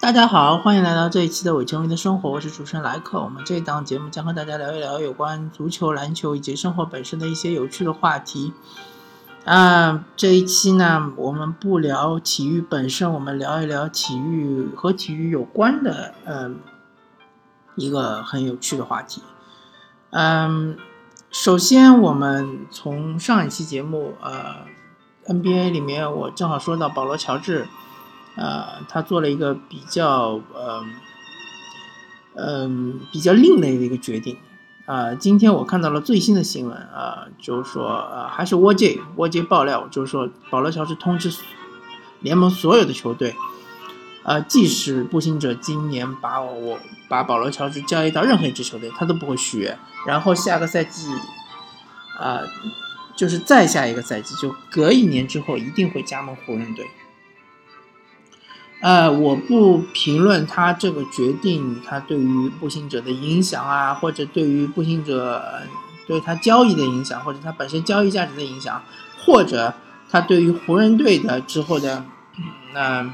大家好，欢迎来到这一期的伪球迷的生活，我是主持人莱克。我们这一档节目将和大家聊一聊有关足球、篮球以及生活本身的一些有趣的话题。啊，这一期呢，我们不聊体育本身，我们聊一聊体育和体育有关的，嗯，一个很有趣的话题。嗯，首先我们从上一期节目，呃，NBA 里面我正好说到保罗·乔治。呃，他做了一个比较呃，嗯，比较另类的一个决定。啊，今天我看到了最新的新闻啊，就是说，呃，还是沃杰沃杰爆料，就是说，保罗乔治通知联盟所有的球队，呃，即使步行者今年把我把保罗乔治交易到任何一支球队，他都不会续约。然后下个赛季，啊，就是再下一个赛季，就隔一年之后，一定会加盟湖人队。呃，我不评论他这个决定，他对于步行者的影响啊，或者对于步行者对他交易的影响，或者他本身交易价值的影响，或者他对于湖人队的之后的那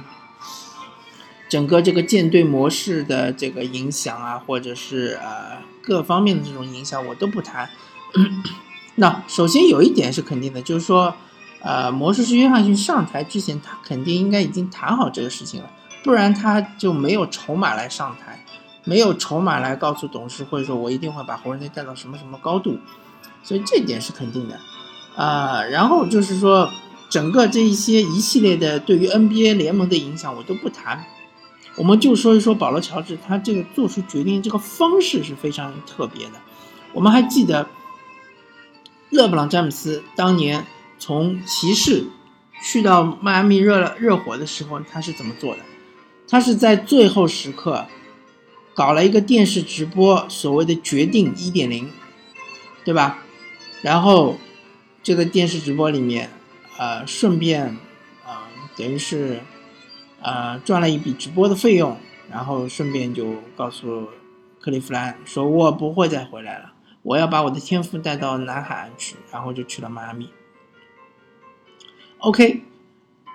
整个这个舰队模式的这个影响啊，或者是呃各方面的这种影响，我都不谈。那首先有一点是肯定的，就是说。呃，魔术师约翰逊上台之前，他肯定应该已经谈好这个事情了，不然他就没有筹码来上台，没有筹码来告诉董事会说，我一定会把湖人队带到什么什么高度，所以这点是肯定的。啊，然后就是说，整个这一些一系列的对于 NBA 联盟的影响，我都不谈，我们就说一说保罗乔治他这个做出决定这个方式是非常特别的。我们还记得勒布朗詹姆斯当年。从骑士去到迈阿密热热火的时候，他是怎么做的？他是在最后时刻搞了一个电视直播，所谓的决定一点零，对吧？然后这个电视直播里面，呃，顺便啊，等于是呃赚了一笔直播的费用，然后顺便就告诉克利夫兰说：“我不会再回来了，我要把我的天赋带到南海岸去。”然后就去了迈阿密。OK，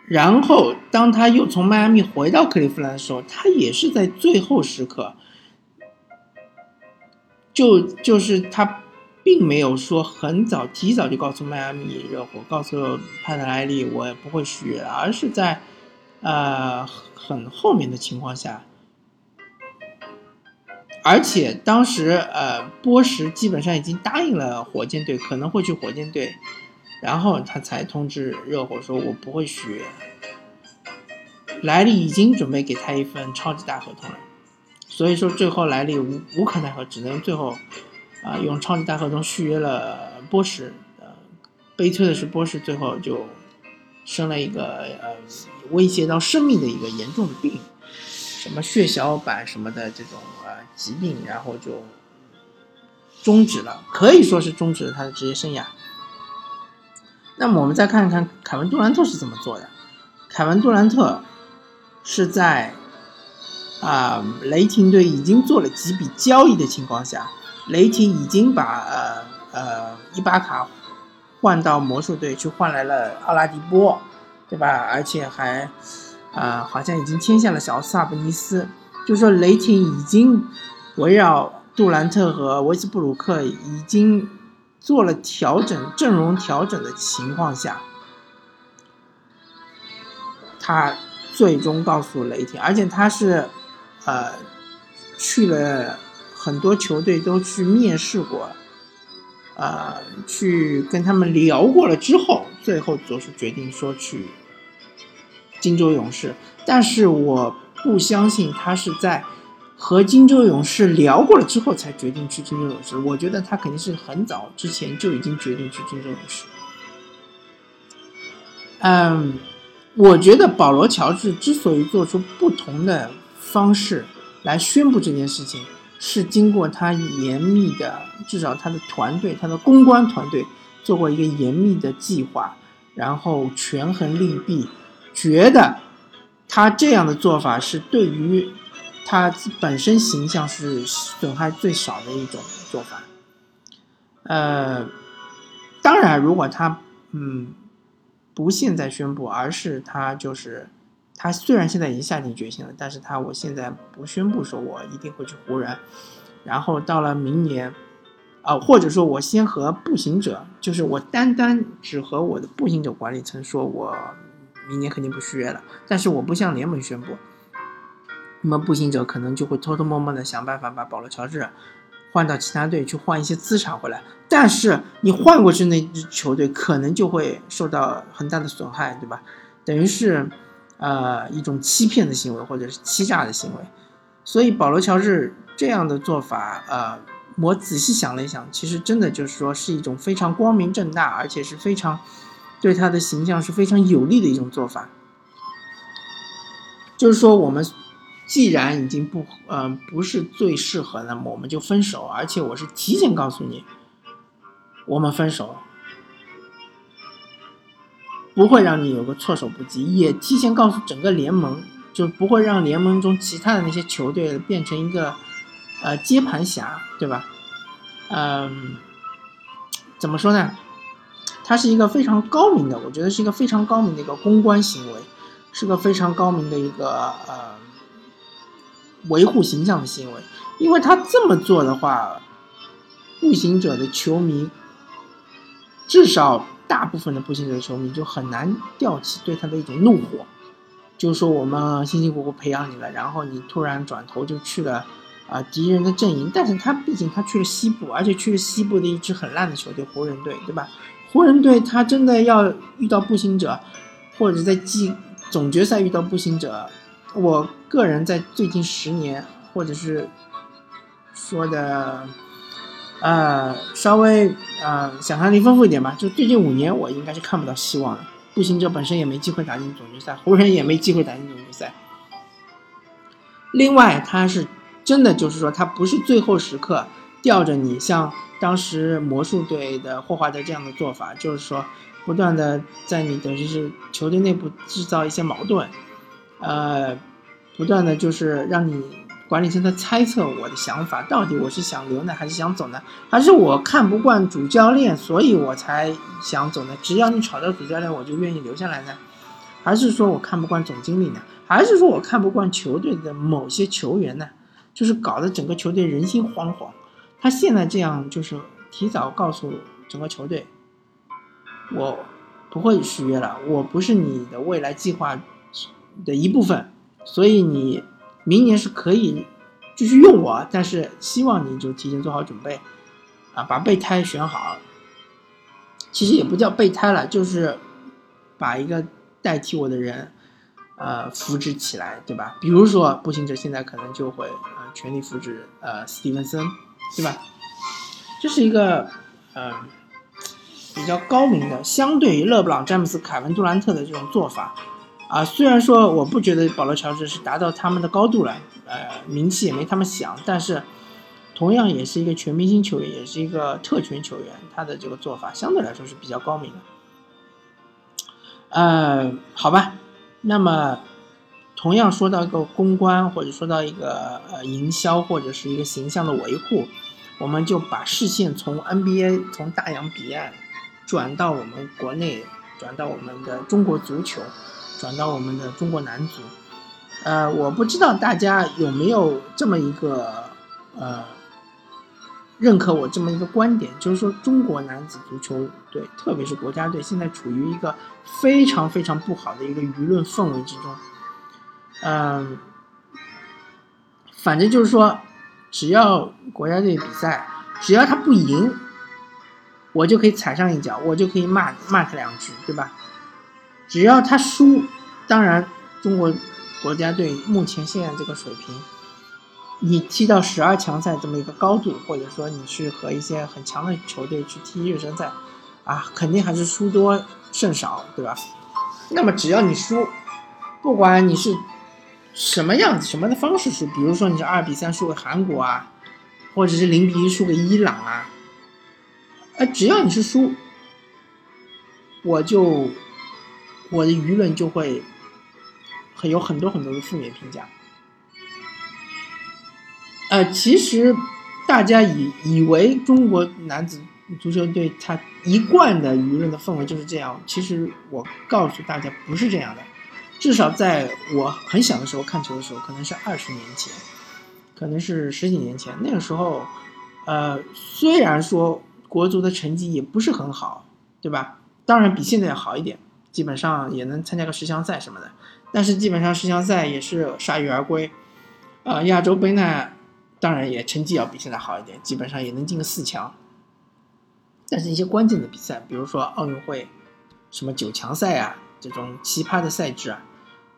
然后当他又从迈阿密回到克利夫兰的时候，他也是在最后时刻，就就是他并没有说很早提早就告诉迈阿密热火，告诉帕特莱利我也不会续约，而是在呃很后面的情况下，而且当时呃波什基本上已经答应了火箭队，可能会去火箭队。然后他才通知热火说：“我不会续约。”莱利已经准备给他一份超级大合同了，所以说最后莱利无无可奈何，只能最后啊用超级大合同续约了波什。呃，悲催的是波什最后就生了一个呃威胁到生命的一个严重的病，什么血小板什么的这种呃疾病，然后就终止了，可以说是终止了他的职业生涯。那么我们再看看凯文杜兰特是怎么做的。凯文杜兰特是在啊雷霆队已经做了几笔交易的情况下，雷霆已经把呃呃伊巴卡换到魔术队去换来了奥拉迪波，对吧？而且还啊好像已经签下了小萨布尼斯，就说雷霆已经围绕杜兰特和维斯布鲁克已经。做了调整，阵容调整的情况下，他最终告诉雷霆，而且他是，呃，去了很多球队都去面试过，呃，去跟他们聊过了之后，最后做出决定说去金州勇士，但是我不相信他是在。和金州勇士聊过了之后，才决定去金州勇士。我觉得他肯定是很早之前就已经决定去金州勇士。嗯，我觉得保罗乔治之所以做出不同的方式来宣布这件事情，是经过他严密的，至少他的团队、他的公关团队做过一个严密的计划，然后权衡利弊，觉得他这样的做法是对于。他本身形象是损害最少的一种做法，呃，当然，如果他嗯不现在宣布，而是他就是他虽然现在已经下定决心了，但是他我现在不宣布说我一定会去湖人，然后到了明年，啊，或者说我先和步行者，就是我单单只和我的步行者管理层说，我明年肯定不续约了，但是我不向联盟宣布，那么步行者可能就会偷偷摸摸的想办法把保罗乔治换到其他队去换一些资产回来，但是你换过去那支球队可能就会受到很大的损害，对吧？等于是。呃，一种欺骗的行为，或者是欺诈的行为，所以保罗乔治这样的做法，呃，我仔细想了一想，其实真的就是说是一种非常光明正大，而且是非常对他的形象是非常有利的一种做法。就是说，我们既然已经不，呃，不是最适合，那么我们就分手，而且我是提前告诉你，我们分手。不会让你有个措手不及，也提前告诉整个联盟，就不会让联盟中其他的那些球队变成一个，呃，接盘侠，对吧？嗯，怎么说呢？它是一个非常高明的，我觉得是一个非常高明的一个公关行为，是个非常高明的一个呃维护形象的行为，因为他这么做的话，步行者的球迷至少。大部分的步行者球迷就很难吊起对他的一种怒火，就是说我们辛辛苦苦培养你了，然后你突然转头就去了啊敌人的阵营。但是他毕竟他去了西部，而且去了西部的一支很烂的球队湖人队，对吧？湖人队他真的要遇到步行者，或者在季总决赛遇到步行者，我个人在最近十年，或者是说的。呃，稍微呃想象力丰富一点吧。就最近五年，我应该是看不到希望的。步行者本身也没机会打进总决赛，湖人也没机会打进总决赛。另外，他是真的就是说，他不是最后时刻吊着你，像当时魔术队的霍华德这样的做法，就是说不断的在你等于是球队内部制造一些矛盾，呃，不断的就是让你。管理层在猜测我的想法，到底我是想留呢，还是想走呢？还是我看不惯主教练，所以我才想走呢？只要你炒掉主教练，我就愿意留下来呢？还是说我看不惯总经理呢？还是说我看不惯球队的某些球员呢？就是搞得整个球队人心惶惶。他现在这样，就是提早告诉整个球队，我不会续约了，我不是你的未来计划的一部分，所以你。明年是可以继续用我，但是希望你就提前做好准备，啊，把备胎选好。其实也不叫备胎了，就是把一个代替我的人，呃，扶植起来，对吧？比如说步行者现在可能就会呃全力扶植呃斯蒂文森，对吧？这是一个呃比较高明的，相对于勒布朗、詹姆斯、凯文杜兰特的这种做法。啊，虽然说我不觉得保罗乔治是达到他们的高度了，呃，名气也没他们响，但是同样也是一个全明星球员，也是一个特权球员，他的这个做法相对来说是比较高明的。呃，好吧，那么同样说到一个公关，或者说到一个呃营销，或者是一个形象的维护，我们就把视线从 NBA 从大洋彼岸转到我们国内，转到我们的中国足球。转到我们的中国男足，呃，我不知道大家有没有这么一个呃认可我这么一个观点，就是说中国男子足球队，特别是国家队，现在处于一个非常非常不好的一个舆论氛围之中。嗯，反正就是说，只要国家队比赛，只要他不赢，我就可以踩上一脚，我就可以骂骂他两句，对吧？只要他输，当然，中国国家队目前现在这个水平，你踢到十二强赛这么一个高度，或者说你去和一些很强的球队去踢热身赛，啊，肯定还是输多胜少，对吧？那么只要你输，不管你是什么样子、什么的方式输，比如说你是二比三输给韩国啊，或者是零比一输给伊朗啊，呃，只要你是输，我就。我的舆论就会很有很多很多的负面评价。呃，其实大家以以为中国男子足球队他一贯的舆论的氛围就是这样，其实我告诉大家不是这样的。至少在我很小的时候看球的时候，可能是二十年前，可能是十几年前。那个时候，呃，虽然说国足的成绩也不是很好，对吧？当然比现在要好一点，基本上也能参加个十强赛什么的。但是基本上十强赛也是铩羽而归。啊，亚洲杯呢，当然也成绩要比现在好一点，基本上也能进个四强。但是一些关键的比赛，比如说奥运会，什么九强赛啊，这种奇葩的赛制啊。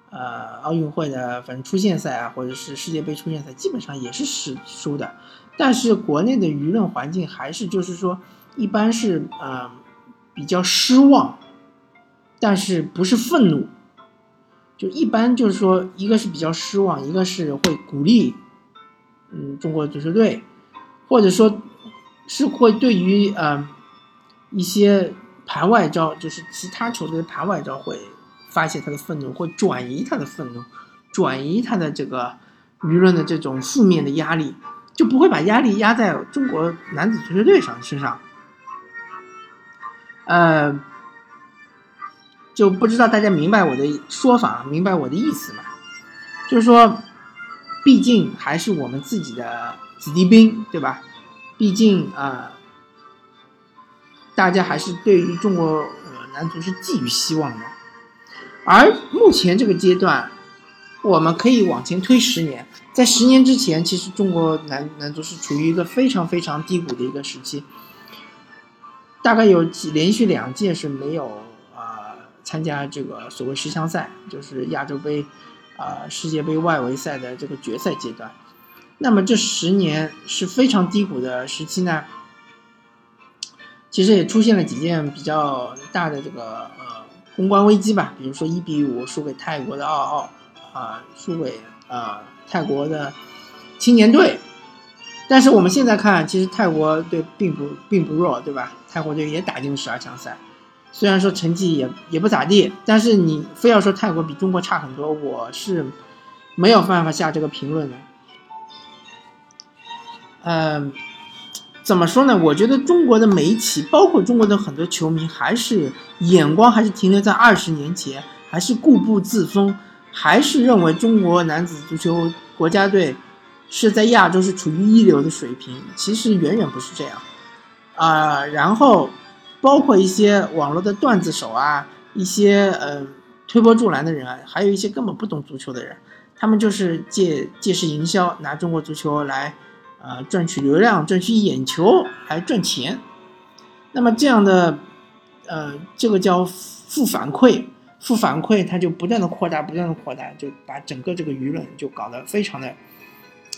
呃，奥运会的反正出线赛啊，或者是世界杯出线赛，基本上也是输输的。但是国内的舆论环境还是就是说，一般是呃比较失望，但是不是愤怒，就一般就是说，一个是比较失望，一个是会鼓励，嗯，中国足球队，或者说，是会对于呃一些盘外招，就是其他球队的盘外招会。发泄他的愤怒，会转移他的愤怒，转移他的这个舆论的这种负面的压力，就不会把压力压在中国男子足球队上身上。呃，就不知道大家明白我的说法，明白我的意思吗？就是说，毕竟还是我们自己的子弟兵，对吧？毕竟啊，大家还是对于中国男足是寄予希望的。而目前这个阶段，我们可以往前推十年，在十年之前，其实中国男男足是处于一个非常非常低谷的一个时期，大概有几连续两届是没有啊参加这个所谓十强赛，就是亚洲杯啊世界杯外围赛的这个决赛阶段。那么这十年是非常低谷的时期呢，其实也出现了几件比较大的这个呃。公关危机吧，比如说一比五输给泰国的奥奥，啊，输给啊泰国的青年队。但是我们现在看，其实泰国队并不并不弱，对吧？泰国队也打进了十二强赛，虽然说成绩也也不咋地，但是你非要说泰国比中国差很多，我是没有办法下这个评论的。嗯。怎么说呢？我觉得中国的媒体，包括中国的很多球迷，还是眼光还是停留在二十年前，还是固步自封，还是认为中国男子足球国家队是在亚洲是处于一流的水平。其实远远不是这样，啊，然后包括一些网络的段子手啊，一些呃推波助澜的人啊，还有一些根本不懂足球的人，他们就是借借势营销，拿中国足球来。啊，赚取流量、赚取眼球，还赚钱，那么这样的，呃，这个叫负反馈，负反馈，它就不断的扩大，不断的扩大，就把整个这个舆论就搞得非常的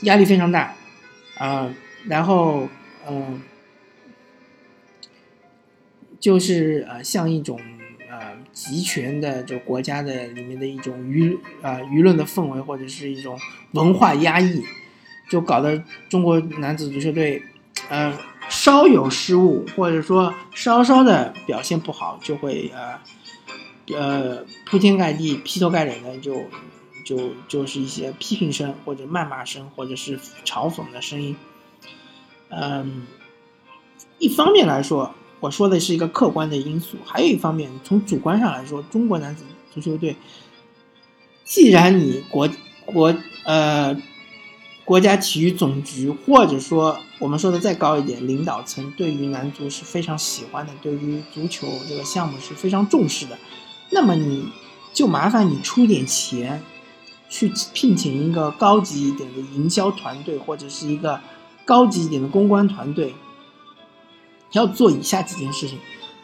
压力非常大，啊，然后，嗯，就是呃，像一种呃集权的就国家的里面的一种舆呃舆论的氛围，或者是一种文化压抑。就搞得中国男子足球队，呃，稍有失误，或者说稍稍的表现不好，就会呃，呃，铺天盖地、劈头盖脸的就就就是一些批评声，或者谩骂声，或者是嘲讽的声音。嗯，一方面来说，我说的是一个客观的因素；还有一方面，从主观上来说，中国男子足球队，既然你国国呃。国家体育总局，或者说我们说的再高一点，领导层对于男足是非常喜欢的，对于足球这个项目是非常重视的。那么你就麻烦你出点钱，去聘请一个高级一点的营销团队，或者是一个高级一点的公关团队，要做以下几件事情。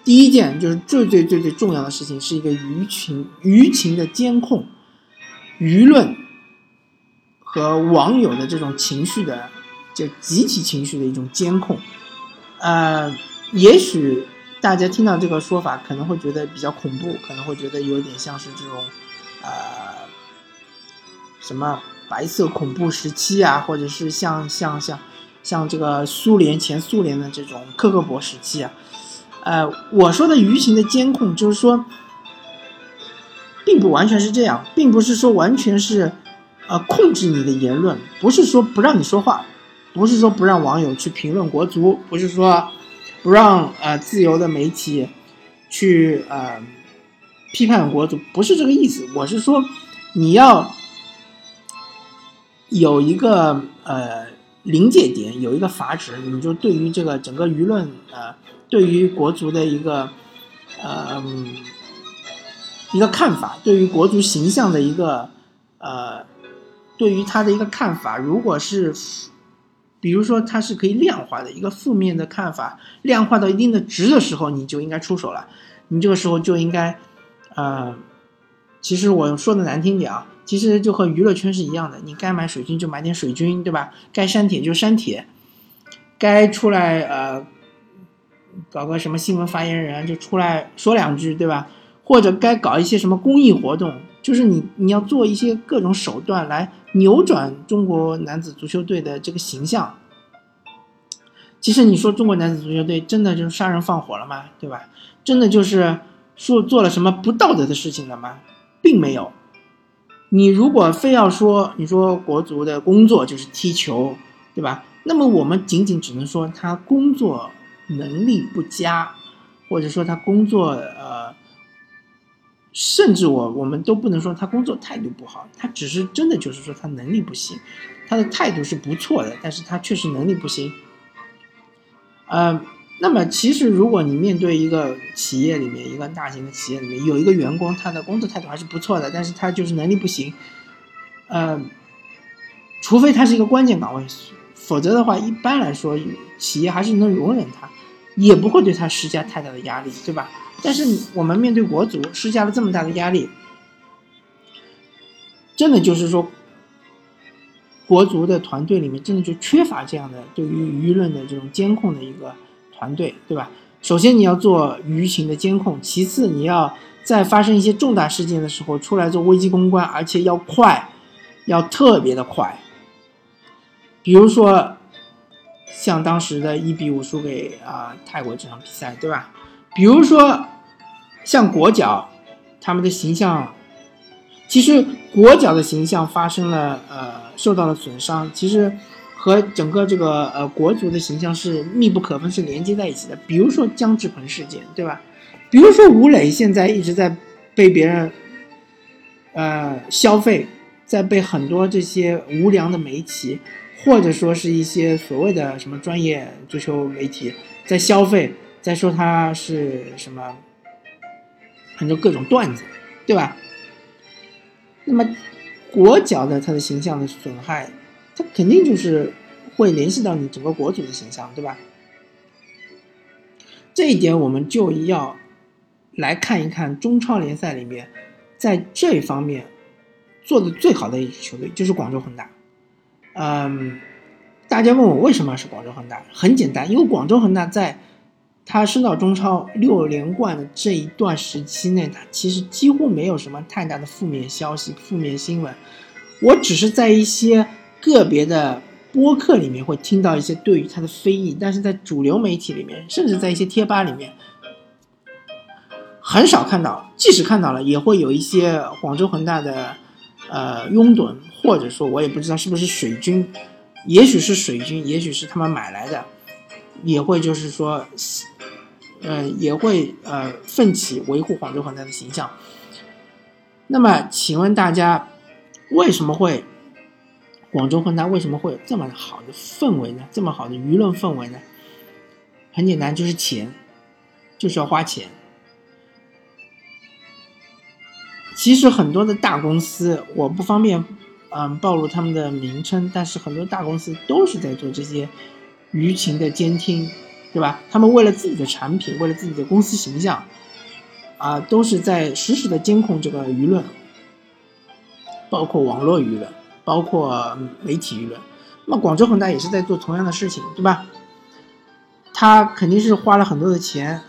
第一件就是最最最最重要的事情，是一个舆情舆情的监控，舆论。和网友的这种情绪的，就集体情绪的一种监控，呃，也许大家听到这个说法可能会觉得比较恐怖，可能会觉得有点像是这种，呃，什么白色恐怖时期啊，或者是像像像像这个苏联前苏联的这种克格勃时期啊，呃，我说的舆情的监控，就是说，并不完全是这样，并不是说完全是。呃，控制你的言论，不是说不让你说话，不是说不让网友去评论国足，不是说不让呃自由的媒体去呃批判国足，不是这个意思。我是说，你要有一个呃临界点，有一个阀值，你就对于这个整个舆论呃，对于国足的一个呃一个看法，对于国足形象的一个呃，对于他的一个看法，如果是。比如说，它是可以量化的一个负面的看法，量化到一定的值的时候，你就应该出手了。你这个时候就应该，呃，其实我说的难听点啊，其实就和娱乐圈是一样的，你该买水军就买点水军，对吧？该删帖就删帖，该出来呃搞个什么新闻发言人就出来说两句，对吧？或者该搞一些什么公益活动。就是你，你要做一些各种手段来扭转中国男子足球队的这个形象。其实你说中国男子足球队真的就是杀人放火了吗？对吧？真的就是说做了什么不道德的事情了吗？并没有。你如果非要说你说国足的工作就是踢球，对吧？那么我们仅仅只能说他工作能力不佳，或者说他工作呃。甚至我我们都不能说他工作态度不好，他只是真的就是说他能力不行，他的态度是不错的，但是他确实能力不行。呃，那么其实如果你面对一个企业里面一个大型的企业里面有一个员工，他的工作态度还是不错的，但是他就是能力不行，呃，除非他是一个关键岗位，否则的话一般来说企业还是能容忍他，也不会对他施加太大的压力，对吧？但是我们面对国足施加了这么大的压力，真的就是说，国足的团队里面真的就缺乏这样的对于舆论的这种监控的一个团队，对吧？首先你要做舆情的监控，其次你要在发生一些重大事件的时候出来做危机公关，而且要快，要特别的快。比如说，像当时的一比五输给啊泰国这场比赛，对吧？比如说，像国脚，他们的形象，其实国脚的形象发生了呃受到了损伤，其实和整个这个呃国足的形象是密不可分，是连接在一起的。比如说姜志鹏事件，对吧？比如说吴磊现在一直在被别人呃消费，在被很多这些无良的媒体，或者说是一些所谓的什么专业足球媒体在消费。在说他是什么，很多各种段子，对吧？那么国脚的他的形象的损害，他肯定就是会联系到你整个国足的形象，对吧？这一点我们就要来看一看中超联赛里面，在这方面做的最好的一支球队就是广州恒大。嗯，大家问我为什么是广州恒大？很简单，因为广州恒大在他升到中超六连冠的这一段时期内，他其实几乎没有什么太大的负面消息、负面新闻。我只是在一些个别的播客里面会听到一些对于他的非议，但是在主流媒体里面，甚至在一些贴吧里面，很少看到。即使看到了，也会有一些广州恒大的呃拥趸，或者说我也不知道是不是水军，也许是水军，也许是他们买来的，也会就是说。呃，也会呃奋起维护广州恒大的形象。那么，请问大家，为什么会广州恒大为什么会有这么好的氛围呢？这么好的舆论氛围呢？很简单，就是钱，就是要花钱。其实很多的大公司，我不方便嗯暴露他们的名称，但是很多大公司都是在做这些舆情的监听。对吧？他们为了自己的产品，为了自己的公司形象，啊，都是在实时的监控这个舆论，包括网络舆论，包括媒体舆论。那么广州恒大也是在做同样的事情，对吧？他肯定是花了很多的钱，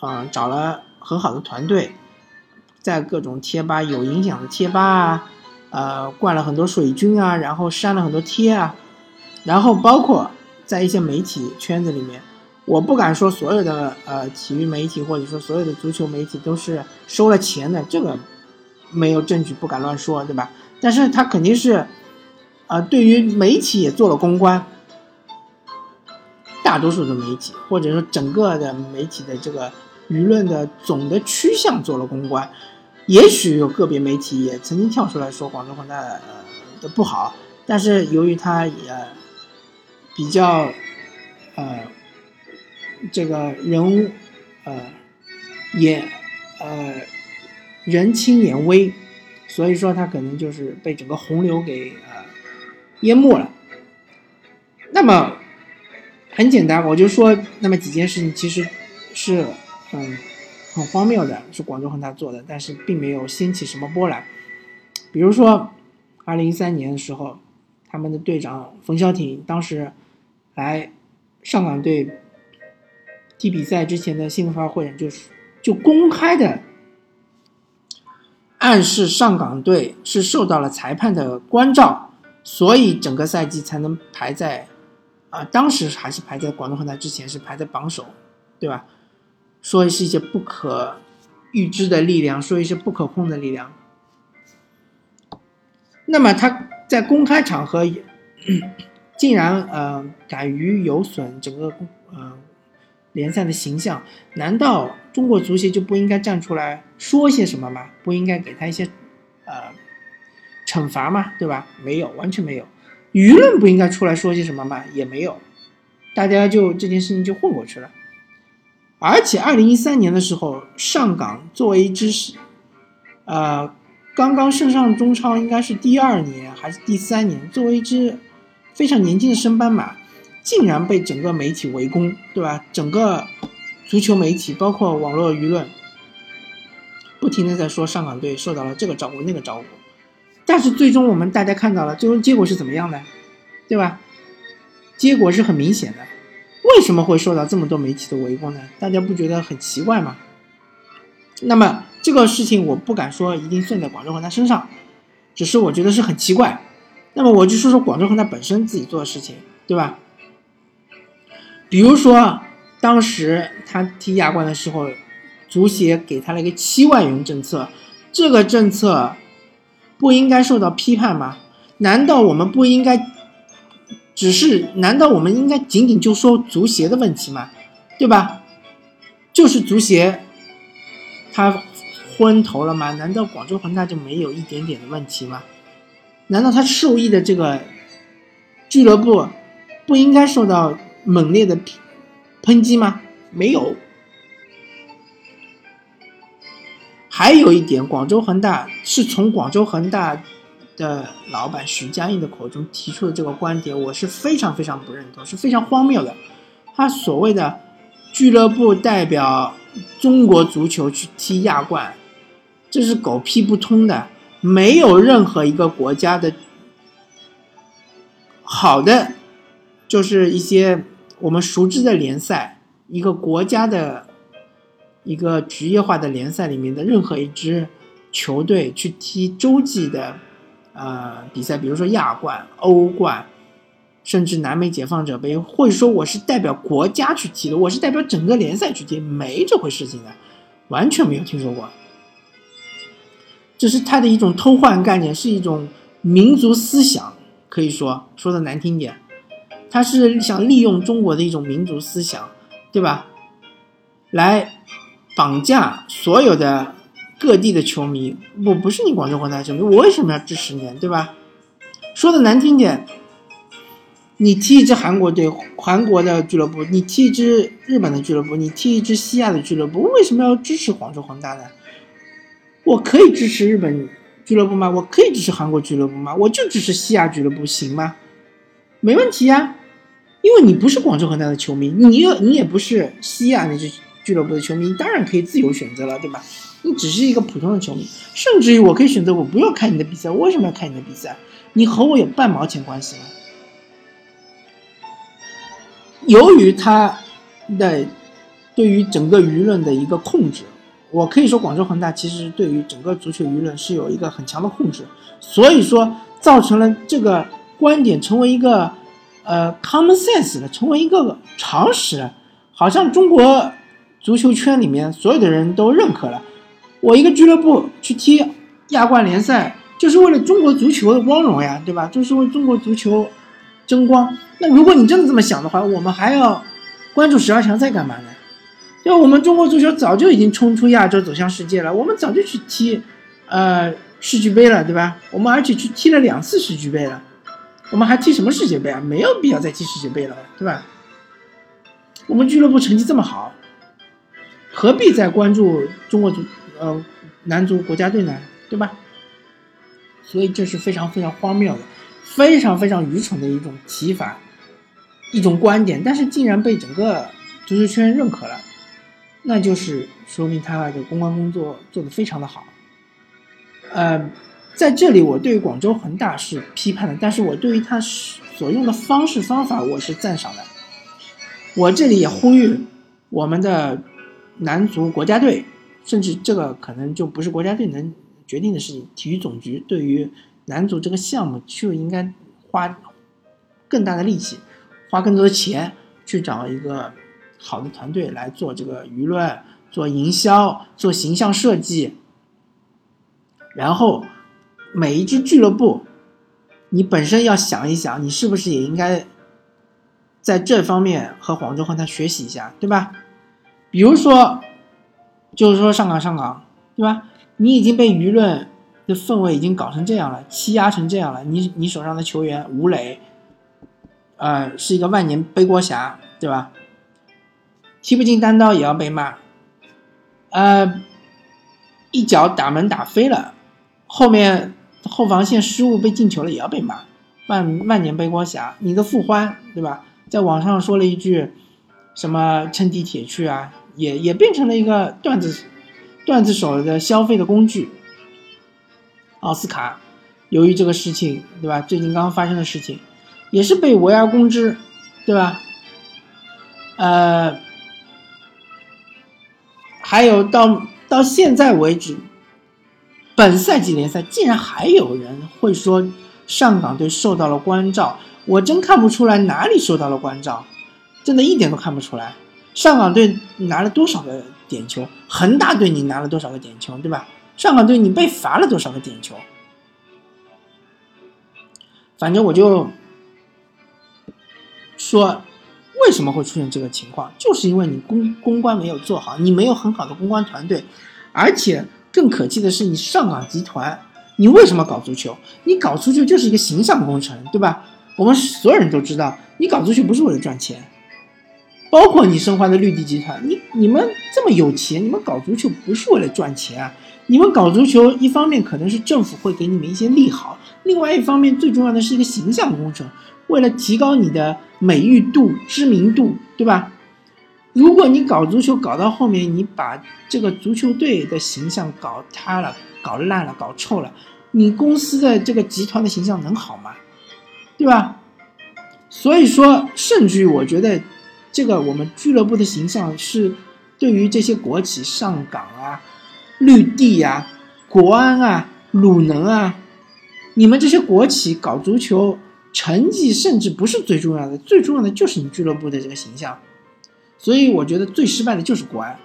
啊，找了很好的团队，在各种贴吧有影响的贴吧啊，呃，灌了很多水军啊，然后删了很多贴啊，然后包括在一些媒体圈子里面。我不敢说所有的呃体育媒体或者说所有的足球媒体都是收了钱的，这个没有证据，不敢乱说，对吧？但是他肯定是，啊，对于媒体也做了公关，大多数的媒体或者说整个的媒体的这个舆论的总的趋向做了公关。也许有个别媒体也曾经跳出来说广州恒大呃的不好，但是由于他也比较呃这个人物呃也呃人轻言微，所以说他可能就是被整个洪流给呃淹没了。那么很简单，我就说那么几件事情，其实是嗯。很荒谬的是广州恒大做的，但是并没有掀起什么波澜。比如说，二零一三年的时候，他们的队长冯潇霆当时来上港队踢比赛之前的新闻发布会，就是就公开的暗示上港队是受到了裁判的关照，所以整个赛季才能排在啊，当时还是排在广东恒大之前，是排在榜首，对吧？说是一些不可预知的力量，说一些不可控的力量。那么他在公开场合竟然呃敢于有损整个呃联赛的形象，难道中国足协就不应该站出来说些什么吗？不应该给他一些呃惩罚吗？对吧？没有，完全没有。舆论不应该出来说些什么吗？也没有。大家就这件事情就混过去了。而且，二零一三年的时候，上港作为一支，呃，刚刚升上中超，应该是第二年还是第三年，作为一支非常年轻的升班马，竟然被整个媒体围攻，对吧？整个足球媒体，包括网络舆论，不停的在说上港队受到了这个照顾那个照顾，但是最终我们大家看到了，最终结果是怎么样的，对吧？结果是很明显的。为什么会受到这么多媒体的围攻呢？大家不觉得很奇怪吗？那么这个事情我不敢说一定算在广州恒大身上，只是我觉得是很奇怪。那么我就说说广州恒大本身自己做的事情，对吧？比如说当时他踢亚冠的时候，足协给他了一个七万元政策，这个政策不应该受到批判吗？难道我们不应该？只是，难道我们应该仅仅就说足协的问题吗？对吧？就是足协他昏头了吗？难道广州恒大就没有一点点的问题吗？难道他受益的这个俱乐部不应该受到猛烈的批抨击吗？没有。还有一点，广州恒大是从广州恒大。的老板许家印的口中提出的这个观点，我是非常非常不认同，是非常荒谬的。他所谓的俱乐部代表中国足球去踢亚冠，这是狗屁不通的。没有任何一个国家的好的，就是一些我们熟知的联赛，一个国家的一个职业化的联赛里面的任何一支球队去踢洲际的。呃，比赛，比如说亚冠、欧冠，甚至南美解放者杯，或者说我是代表国家去踢的，我是代表整个联赛去踢，没这回事情的，完全没有听说过。这是他的一种偷换概念，是一种民族思想，可以说说的难听点，他是想利用中国的一种民族思想，对吧？来绑架所有的。各地的球迷，我不是你广州恒大球迷，我为什么要支持你，对吧？说的难听点，你踢一支韩国队、韩国的俱乐部，你踢一支日本的俱乐部，你踢一支西亚的俱乐部，为什么要支持广州恒大呢？我可以支持日本俱乐部吗？我可以支持韩国俱乐部吗？我就支持西亚俱乐部行吗？没问题呀，因为你不是广州恒大的球迷，你又你也不是西亚那支俱乐部的球迷，当然可以自由选择了，对吧？你只是一个普通的球迷，甚至于我可以选择我不要看你的比赛，我为什么要看你的比赛？你和我有半毛钱关系吗？由于他的对于整个舆论的一个控制，我可以说广州恒大其实对于整个足球舆论是有一个很强的控制，所以说造成了这个观点成为一个呃 common sense 了，成为一个常识，好像中国足球圈里面所有的人都认可了。我一个俱乐部去踢亚冠联赛，就是为了中国足球的光荣呀，对吧？就是为中国足球争光。那如果你真的这么想的话，我们还要关注十二强赛干嘛呢？就我们中国足球早就已经冲出亚洲走向世界了，我们早就去踢，呃世俱杯了，对吧？我们而且去踢了两次世俱杯了，我们还踢什么世界杯啊？没有必要再踢世界杯了，对吧？我们俱乐部成绩这么好，何必再关注中国足呃男足国家队呢？对吧？所以这是非常非常荒谬的，非常非常愚蠢的一种提法，一种观点，但是竟然被整个足球圈认可了。那就是说明他的公关工作做得非常的好，呃，在这里我对于广州恒大是批判的，但是我对于他所用的方式方法我是赞赏的。我这里也呼吁我们的男足国家队，甚至这个可能就不是国家队能决定的事情，体育总局对于男足这个项目就应该花更大的力气，花更多的钱去找一个。好的团队来做这个舆论、做营销、做形象设计，然后每一支俱乐部，你本身要想一想，你是不是也应该在这方面和广州恒大学习一下，对吧？比如说，就是说上港上港，对吧？你已经被舆论的氛围已经搞成这样了，欺压成这样了，你你手上的球员吴磊，呃，是一个万年背锅侠，对吧？踢不进单刀也要被骂，呃，一脚打门打飞了，后面后防线失误被进球了也要被骂，万万年背锅侠。你的傅欢对吧，在网上说了一句什么乘地铁去啊，也也变成了一个段子段子手的消费的工具。奥斯卡由于这个事情对吧，最近刚刚发生的事情，也是被围而攻之，对吧？呃。还有到到现在为止，本赛季联赛竟然还有人会说上港队受到了关照，我真看不出来哪里受到了关照，真的一点都看不出来。上港队拿了多少个点球？恒大队你拿了多少个点球？对吧？上港队你被罚了多少个点球？反正我就说。为什么会出现这个情况？就是因为你公公关没有做好，你没有很好的公关团队，而且更可气的是，你上港集团，你为什么搞足球？你搞足球就是一个形象工程，对吧？我们所有人都知道，你搞足球不是为了赚钱，包括你申花的绿地集团，你你们这么有钱，你们搞足球不是为了赚钱啊？你们搞足球，一方面可能是政府会给你们一些利好，另外一方面最重要的是一个形象工程。为了提高你的美誉度、知名度，对吧？如果你搞足球搞到后面，你把这个足球队的形象搞塌了、搞烂了、搞臭了，你公司的这个集团的形象能好吗？对吧？所以说，甚至于我觉得，这个我们俱乐部的形象是对于这些国企上岗啊、绿地啊、国安啊、鲁能啊，你们这些国企搞足球。成绩甚至不是最重要的，最重要的就是你俱乐部的这个形象。所以我觉得最失败的就是国安。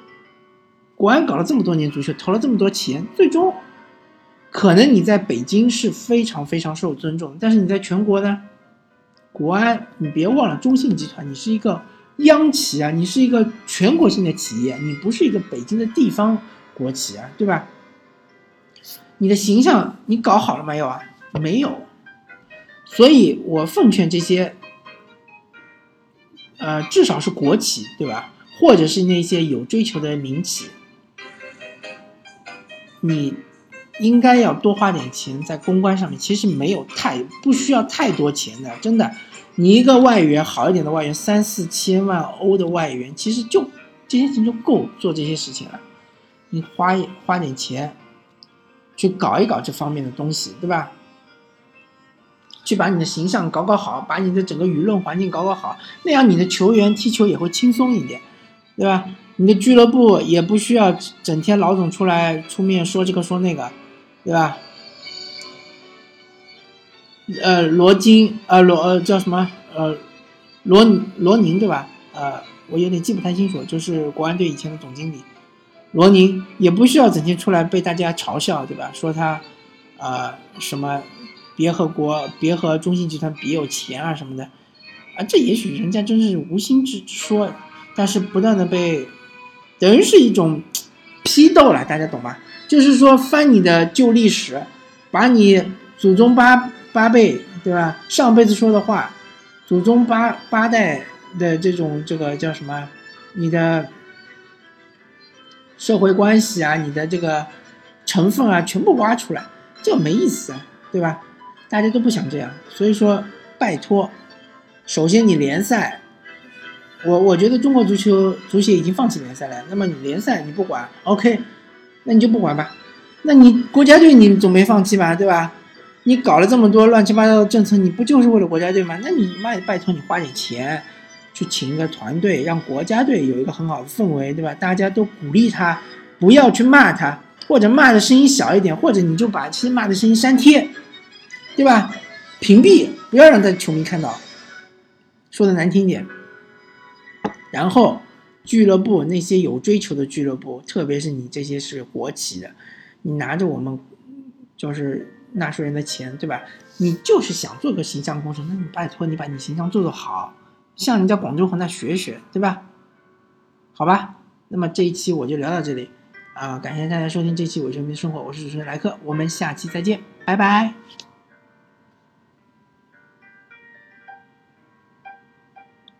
国安搞了这么多年足球，投了这么多钱，最终可能你在北京是非常非常受尊重，但是你在全国呢？国安，你别忘了中信集团，你是一个央企啊，你是一个全国性的企业，你不是一个北京的地方国企啊，对吧？你的形象你搞好了没有啊？没有。所以我奉劝这些，呃，至少是国企，对吧？或者是那些有追求的民企，你应该要多花点钱在公关上面。其实没有太不需要太多钱的，真的。你一个外援好一点的外援，三四千万欧的外援，其实就这些钱就够做这些事情了。你花花点钱去搞一搞这方面的东西，对吧？去把你的形象搞搞好，把你的整个舆论环境搞搞好，那样你的球员踢球也会轻松一点，对吧？你的俱乐部也不需要整天老总出来出面说这个说那个，对吧？呃，罗金，呃罗呃叫什么？呃罗罗宁对吧？呃，我有点记不太清楚，就是国安队以前的总经理罗宁，也不需要整天出来被大家嘲笑，对吧？说他，呃什么？别和国，别和中信集团比有钱啊什么的，啊，这也许人家真是无心之说，但是不断的被等于是一种批斗了，大家懂吗？就是说翻你的旧历史，把你祖宗八八辈，对吧？上辈子说的话，祖宗八八代的这种这个叫什么？你的社会关系啊，你的这个成分啊，全部挖出来，这没意思啊，对吧？大家都不想这样，所以说拜托，首先你联赛。我我觉得中国足球足协已经放弃联赛了。那么你联赛你不管，OK，那你就不管吧。那你国家队你总没放弃吧，对吧？你搞了这么多乱七八糟的政策，你不就是为了国家队吗？那你妈拜托你花点钱，去请一个团队，让国家队有一个很好的氛围，对吧？大家都鼓励他，不要去骂他，或者骂的声音小一点，或者你就把其实骂的声音删帖，对吧？屏蔽，不要让他球迷看到。说的难听点。然后，俱乐部那些有追求的俱乐部，特别是你这些是国企的，你拿着我们就是纳税人的钱，对吧？你就是想做个形象工程，那你拜托你把你形象做做好，向人家广州恒大学学，对吧？好吧，那么这一期我就聊到这里，啊，感谢大家收听这期《伪球迷生活》，我是主持人莱克，我们下期再见，拜拜。